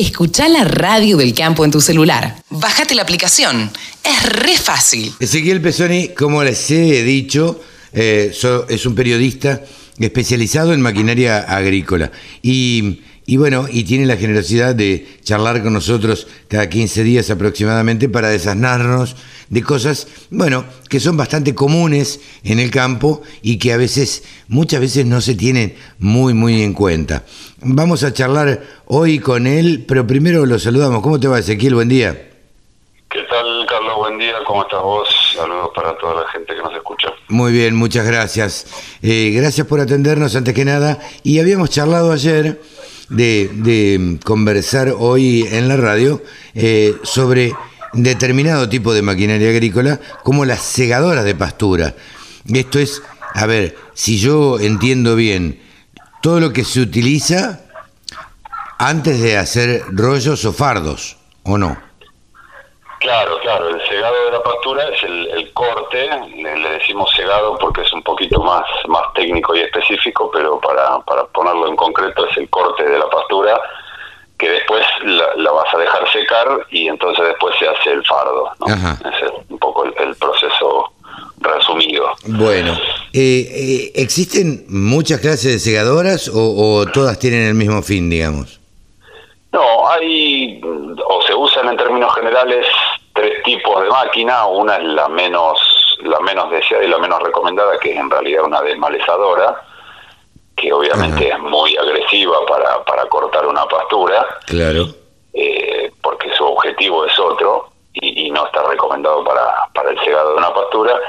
Escucha la radio del campo en tu celular. Bájate la aplicación. Es re fácil. Ezequiel Pesoni, como les he dicho, eh, es un periodista especializado en maquinaria agrícola. Y, y bueno, y tiene la generosidad de charlar con nosotros cada 15 días aproximadamente para desasnarnos de cosas, bueno, que son bastante comunes en el campo y que a veces, muchas veces no se tienen muy, muy en cuenta. Vamos a charlar hoy con él, pero primero lo saludamos. ¿Cómo te va, Ezequiel? Buen día. ¿Qué tal, Carlos? Buen día, ¿cómo estás vos? Saludos para toda la gente que nos escucha. Muy bien, muchas gracias. Eh, gracias por atendernos antes que nada. Y habíamos charlado ayer de, de conversar hoy en la radio eh, sobre determinado tipo de maquinaria agrícola como las segadoras de pastura. Esto es, a ver, si yo entiendo bien, todo lo que se utiliza antes de hacer rollos o fardos, ¿o no? Claro, claro, el segado de la pastura es el, el corte, le, le decimos segado porque es un poquito más, más técnico y específico, pero para, para ponerlo en concreto es el corte de la pastura que después la, la vas a dejar secar y entonces después se hace el fardo. ¿no? Es un poco el, el proceso resumido. Bueno, eh, eh, ¿existen muchas clases de segadoras o, o todas tienen el mismo fin, digamos? No, hay, o se usan en términos generales tipos de máquina. Una es la menos, la menos deseada y la menos recomendada, que es en realidad una desmalezadora, que obviamente Ajá. es muy agresiva para, para cortar una pastura, Claro. eh, porque su objetivo es otro y, y no está recomendado para, para el segado de una pastura.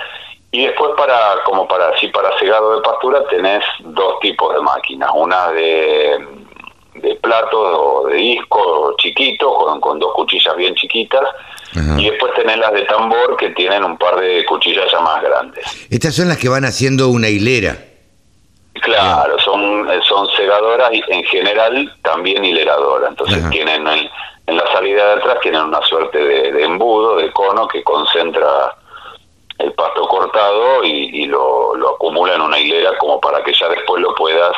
Y después para, como para, sí, para segado de pastura tenés dos tipos de máquinas, una de, de platos o de disco chiquito, con, con dos cuchillas bien chiquitas, Ajá. y después tenés las de tambor que tienen un par de cuchillas ya más grandes. Estas son las que van haciendo una hilera. Claro, son, eh, son segadoras y en general también hileradoras. Entonces Ajá. tienen en la salida de atrás tienen una suerte de, de embudo, de cono que concentra el pasto cortado y, y lo, lo acumula en una hilera como para que ya después lo puedas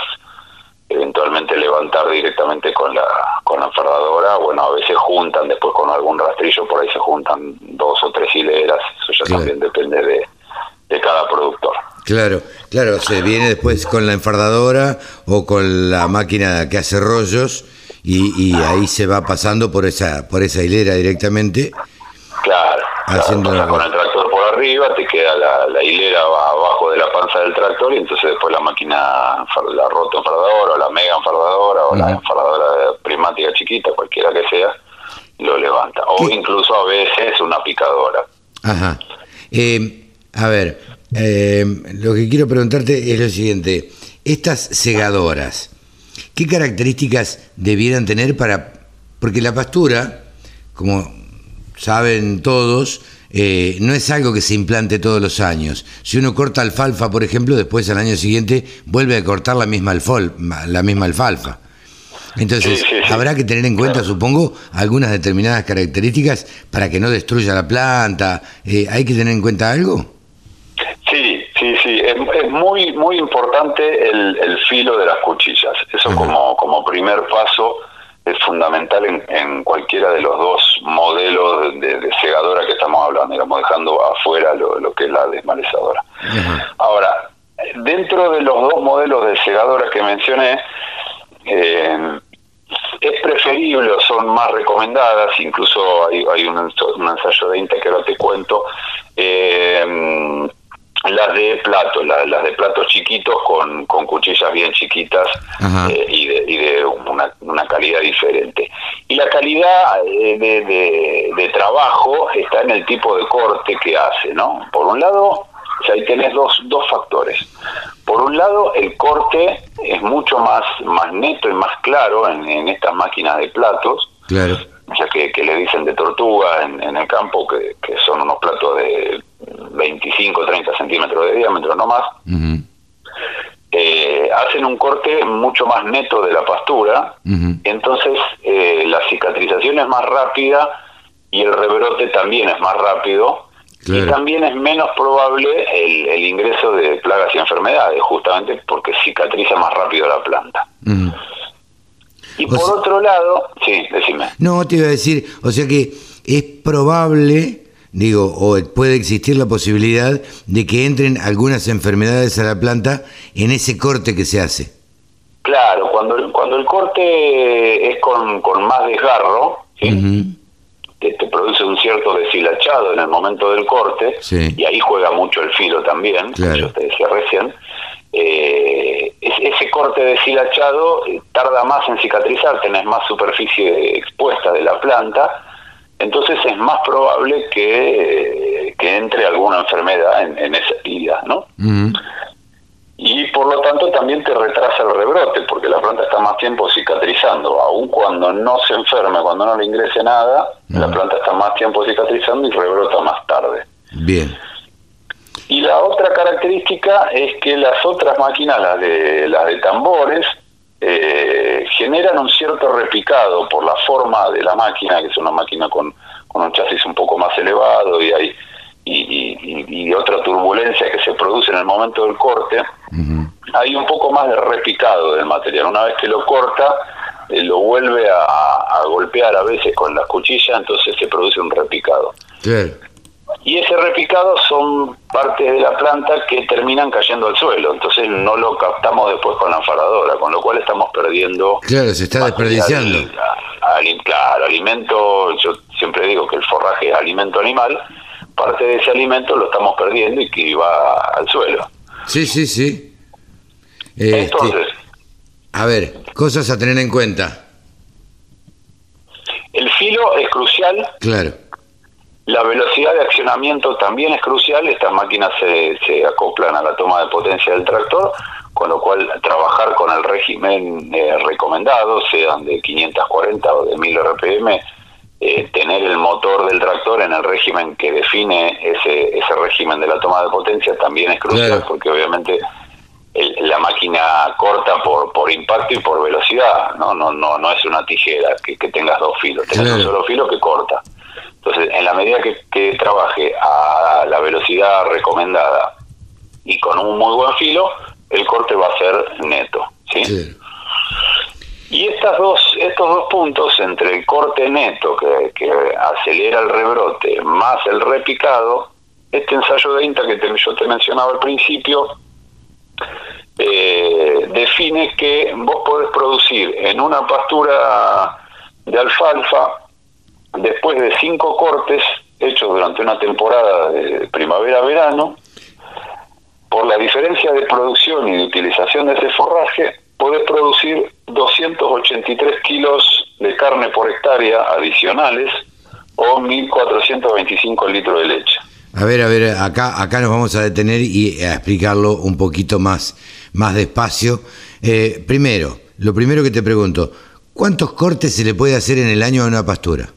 eventualmente levantar directamente con la con la enfardadora. Bueno, a veces juntan después con algún rastrillo, por ahí se juntan dos o tres hileras. Eso ya Claro. también depende de, de cada productor. Claro, claro, se viene después con la enfardadora o con la máquina que hace rollos y, y ahí se va pasando por esa por esa hilera directamente. Claro, Haciendo con el tractor por arriba, te queda la, la hilera va de la panza del tractor y entonces después la máquina, la roto enfardadora o la mega enfardadora o la enfardadora primática chiquita, cualquiera que sea, lo levanta. O ¿Qué? incluso a veces una picadora. Ajá. Eh, a ver, eh, lo que quiero preguntarte es lo siguiente. Estas segadoras, ¿qué características debieran tener para... Porque la pastura, como saben todos, eh, no es algo que se implante todos los años. Si uno corta alfalfa, por ejemplo, después al año siguiente vuelve a cortar la misma, alfol- la misma alfalfa. Entonces, Sí, sí, sí. habrá que tener en cuenta, supongo, algunas determinadas características para que no destruya la planta. Eh, ¿Hay que tener en cuenta algo? Sí, sí, sí. Es, es muy muy importante el, el filo de las cuchillas. Eso como, como primer paso es fundamental en, en cualquiera de los dos modelos de, de segadora que estamos hablando, digamos, dejando afuera lo, lo que es la desmalezadora. Ahora, dentro de los dos modelos de segadora que mencioné, eh, es preferible o son más recomendadas, incluso hay, hay un, un ensayo de INTA que ahora te cuento, eh, las de platos, la- las de platos chiquitos con, con cuchillas bien chiquitas eh, y de, y de una, una calidad diferente. Y la calidad eh, de, de- de trabajo está en el tipo de corte que hace, ¿no? Por un lado, o sea, ahí tenés dos, dos factores. Por un lado, el corte es mucho más, más neto y más claro en, en estas máquinas de platos, Claro. sea, que, que le dicen de tortuga en, en el campo, que, que son unos platos de 25, 30 centímetros de diámetro, no más. Eh, hacen un corte mucho más neto de la pastura, entonces eh, la cicatrización es más rápida y el rebrote también es más rápido Claro. y también es menos probable el, el ingreso de plagas y enfermedades, justamente porque cicatriza más rápido la planta. Y O por sea- otro lado, sí, decime. No, te iba a decir, o sea que es probable, digo, o puede existir la posibilidad de que entren algunas enfermedades a la planta en ese corte que se hace. Claro, cuando, el- cuando el corte es con, con más desgarro, te, te produce un cierto deshilachado en el momento del corte, Sí. y ahí juega mucho el filo también, como Claro. yo te decía recién. Eh, es- ese corte deshilachado eh, tarda más en cicatrizar, tenés más superficie expuesta de la planta, entonces es más probable que, que entre alguna enfermedad en, en esa herida, ¿no? Y por lo tanto también te retrasa el rebrote porque la planta está más tiempo cicatrizando, aun cuando no se enferme, cuando no le ingrese nada, la planta está más tiempo cicatrizando y rebrota más tarde. Bien. Y la otra característica es que las otras máquinas, las de, las de tambores, eh, generan un cierto repicado por la forma de la máquina, que es una máquina con, con un chasis un poco más elevado y hay y, y- y- y otra turbulencia que se produce en el momento del corte, hay un poco más de repicado del material. Una vez que lo corta, eh, lo vuelve a, a golpear a veces con la cuchilla, entonces se produce un repicado. Claro. Y ese repicado son partes de la planta que terminan cayendo al suelo, entonces no lo captamos después con la enfaradora, con lo cual estamos perdiendo... Claro, se está desperdiciando. claro, alimento, yo siempre digo que el forraje es alimento animal, parte de ese alimento lo estamos perdiendo y que va al suelo. Sí, sí, sí. Este, Entonces, a ver, cosas a tener en cuenta. el filo es crucial, Claro. La velocidad de accionamiento también es crucial, estas máquinas se, se acoplan a la toma de potencia del tractor, con lo cual trabajar con el régimen eh, recomendado, sean de 540 o de 1000 RPM, eh, tener el motor del tractor en el régimen que define ese, ese régimen de la toma de potencia también es crucial, Claro. porque obviamente el- la máquina corta por, por impacto y por velocidad, no no no no es una tijera que, que tengas dos filos, tenés Claro. un solo filo que corta. Entonces, en la medida que, que trabaje a la velocidad recomendada y con un muy buen filo, el corte va a ser neto. Y estas dos, estos dos puntos entre el corte neto que, que acelera el rebrote más el repicado, este ensayo de INTA que te- yo te mencionaba al principio, eh, define que vos podés producir en una pastura de alfalfa, después de cinco cortes hechos durante una temporada de primavera-verano, por la diferencia de producción y de utilización de ese forraje, podés producir 283 kilos de carne por hectárea adicionales o 1.425 litros de leche. A ver, a ver, acá, acá nos vamos a detener y a explicarlo un poquito más, más despacio. Eh, primero, lo primero que te pregunto, ¿cuántos cortes se le puede hacer en el año a una pastura?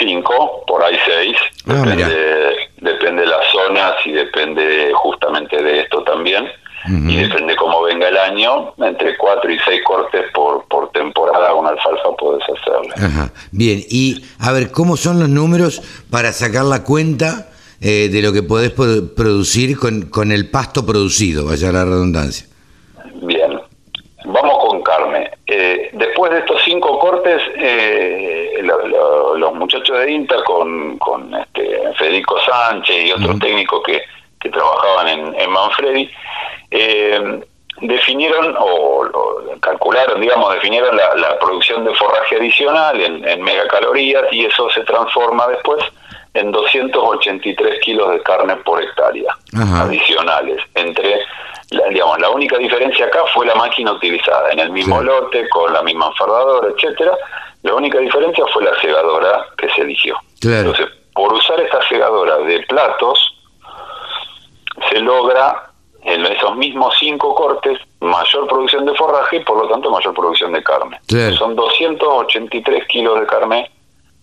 Cinco, por ahí seis, Ah, depende, depende de las zonas y depende justamente de esto también. Y depende cómo venga el año, entre cuatro y seis cortes por, por temporada una alfalfa puedes hacerle. Ajá. Bien, y a ver, ¿cómo son los números para sacar la cuenta eh, de lo que podés pro- producir con, con el pasto producido, vaya la redundancia? Bien, vamos con carne. Eh, después de estos cinco cortes, eh, lo- lo- los muchachos de INTA con, con este, Federico Sánchez y otros técnicos que, que trabajaban en, en Manfredi, eh, definieron o, o calcularon, digamos, definieron la, la producción de forraje adicional en, en megacalorías y eso se transforma después en 283 kilos de carne por hectárea Ajá. adicionales. Entre, la, digamos, la única diferencia acá fue la máquina utilizada en el mismo Sí. lote, con la misma enfardadora, etcétera. La única diferencia fue la segadora que se eligió. Claro. Entonces, por usar esta segadora de platos, se logra en esos mismos cinco cortes mayor producción de forraje y por lo tanto mayor producción de carne. Claro. Son 283 kilos de carne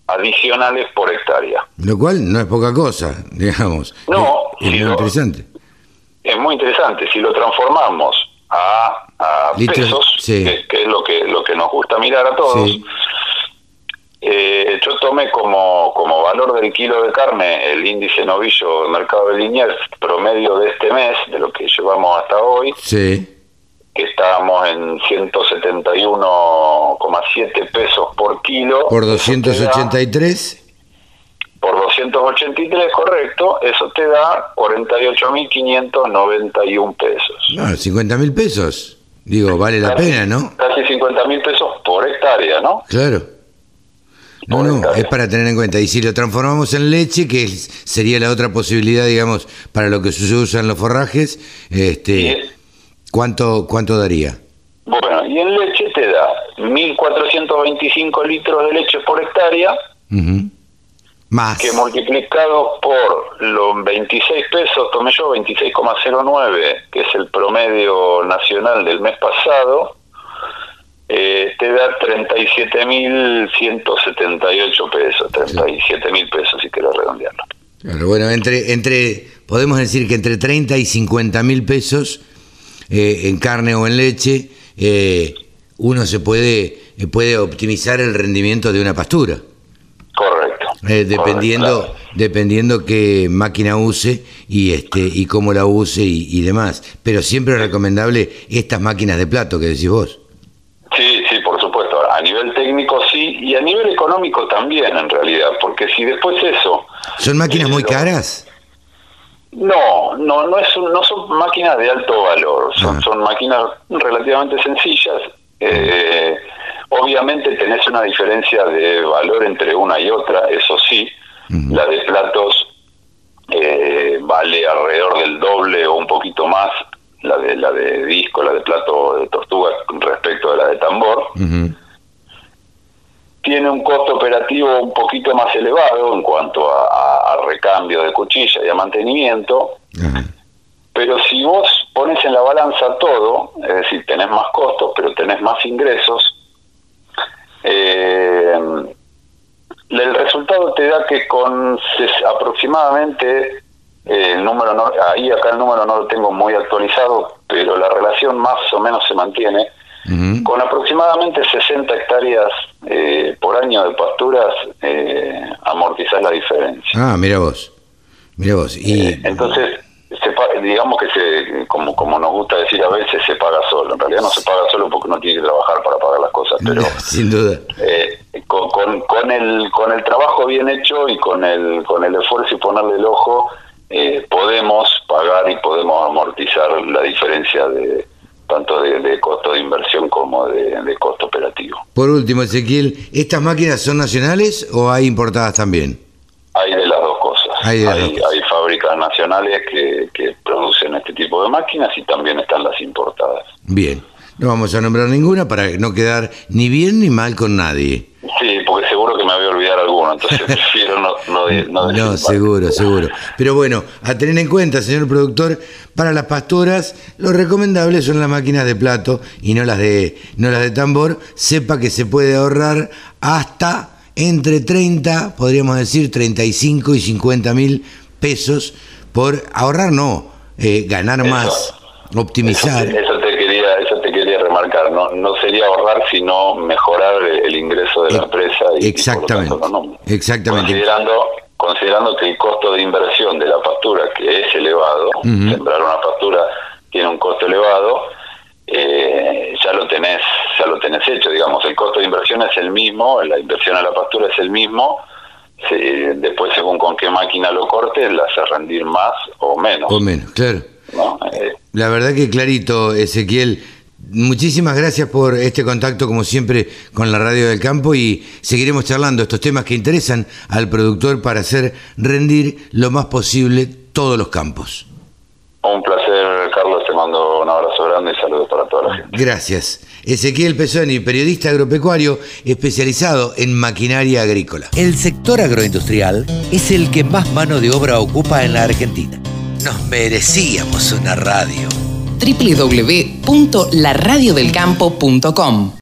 adicionales por hectárea. Lo cual no es poca cosa, digamos. No, es, muy interesante. Es muy interesante. Si lo transformamos a, a Litros, pesos, sí. que, que es lo que, lo que nos gusta mirar a todos, Sí. eh, yo tomé como, como valor del kilo de carne el índice novillo del mercado de Liniers promedio de este mes, de lo que llevamos hasta hoy, Sí, que estábamos en 1,7 pesos por kilo. Por Eso te da- 283. por 283, correcto, eso te da 48.591 pesos. No, 50 mil pesos. Digo, vale la Casi- pena, ¿no? Casi 50 mil pesos por hectárea, ¿no? Claro. No, Por no, hectárea. es para tener en cuenta. Y si lo transformamos en leche, que sería la otra posibilidad, digamos, para lo que se usa en los forrajes, este, ¿cuánto, ¿cuánto daría? Bueno, y en leche te da 1.425 litros de leche por hectárea, Ujú. Más. que multiplicado por los 26 pesos, tomé yo 26,09, que es el promedio nacional del mes pasado, eh, te da 37.178 pesos, 37.000 pesos si quieres redondearlo. Claro, bueno, entre, entre, podemos decir que entre 30 y 50 mil pesos eh, en carne o en leche, eh, uno se puede, eh, puede optimizar el rendimiento de una pastura. Correcto. Eh, dependiendo Correcto, dependiendo qué máquina use y este y cómo la use y, y demás pero siempre es recomendable estas máquinas de plato que decís vos Sí, sí, por supuesto. A nivel técnico sí, y a nivel económico también en realidad, porque si después eso... son máquinas muy caras No, no, no, es un- no son máquinas de alto valor, son, Ah. son máquinas relativamente sencillas. Eh, obviamente tenés una diferencia de valor entre una y otra, eso sí. La de platos eh, vale alrededor del doble o un poquito más la de la de disco, la de plato de tortuga respecto de la de tambor. Tiene un costo operativo un poquito más elevado en cuanto a, a- a recambio de cuchilla y a mantenimiento. Pero si vos pones en la balanza todo, es decir, tenés más costos, pero tenés más ingresos, eh, el resultado te da que con aproximadamente, eh, el número no, ahí acá el número no lo tengo muy actualizado, pero la relación más o menos se mantiene, con aproximadamente 60 hectáreas eh, por año de pasturas, eh, amortizás la diferencia. ah mira vos mira vos y Eh, entonces, digamos que se, como, como nos gusta decir a veces, se paga solo. En realidad no se paga solo porque uno tiene que trabajar para pagar las cosas, pero sin duda eh, con, con, con el, con el trabajo bien hecho y con el, con el esfuerzo y ponerle el ojo, eh, podemos pagar y podemos amortizar la diferencia de tanto de, de costo de inversión como de, de costo operativo. por último Ezequiel estas máquinas son nacionales o hay importadas también Hay de las dos cosas. Hay de las dos cosas. hay nacionales que, que producen este tipo de máquinas y también están las importadas. bien no vamos a nombrar ninguna para no quedar ni bien ni mal con nadie Sí, porque seguro que me voy a olvidar alguno, entonces prefiero no, no, de- no decir No, más. seguro, seguro. Pero bueno, a tener en cuenta, señor productor, para las pastoras, lo recomendable son las máquinas de plato y no las de, no las de tambor. Sepa que se puede ahorrar hasta entre 30, podríamos decir 35 y 50 mil pesos por ahorrar, no, eh, ganar Eso. más, optimizar. Eso, eso te quería, eso te quería remarcar. No, no sería ahorrar, sino mejorar el, el ingreso de la empresa. Y, exactamente, y por lo tanto, no. exactamente. Considerando, considerando que el costo de inversión de la pastura, que es elevado, sembrar una pastura tiene un costo elevado, eh, ya lo tenés, ya lo tenés hecho, digamos. El costo de inversión es el mismo, la inversión a la pastura es el mismo. Se- después, según con qué máquina lo cortes, la hace rendir más o menos. O menos, claro. ¿no? Eh, La verdad que clarito, Ezequiel. Muchísimas gracias por este contacto, como siempre, con la Radio del Campo y seguiremos charlando estos temas que interesan al productor para hacer rendir lo más posible todos los campos. Un placer, Carlos. Te mando un abrazo grande y saludos para toda la gente. Gracias. Ezequiel Pesoni, periodista agropecuario especializado en maquinaria agrícola. El sector agroindustrial es el que más mano de obra ocupa en la Argentina. Nos merecíamos una radio. www.laradiodelcampo.com